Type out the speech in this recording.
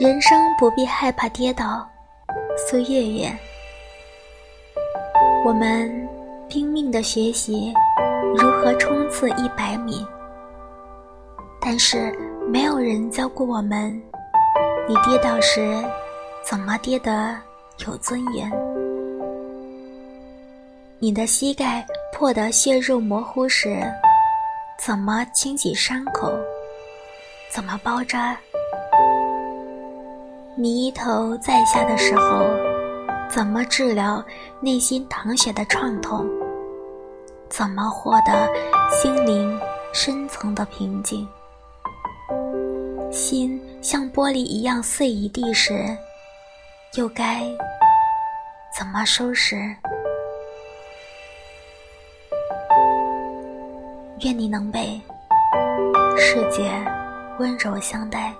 人生不必害怕跌倒。苏月月，我们拼命的学习如何冲刺一百米，但是没有人教过我们，你跌倒时怎么跌得有尊严。你的膝盖破得血肉模糊时，怎么清洗伤口？怎么包扎？你一头在下的时候，怎么治疗内心淌血的创痛？怎么获得心灵深层的平静？心像玻璃一样碎一地时，又该怎么收拾？愿你能被世界。温柔相待。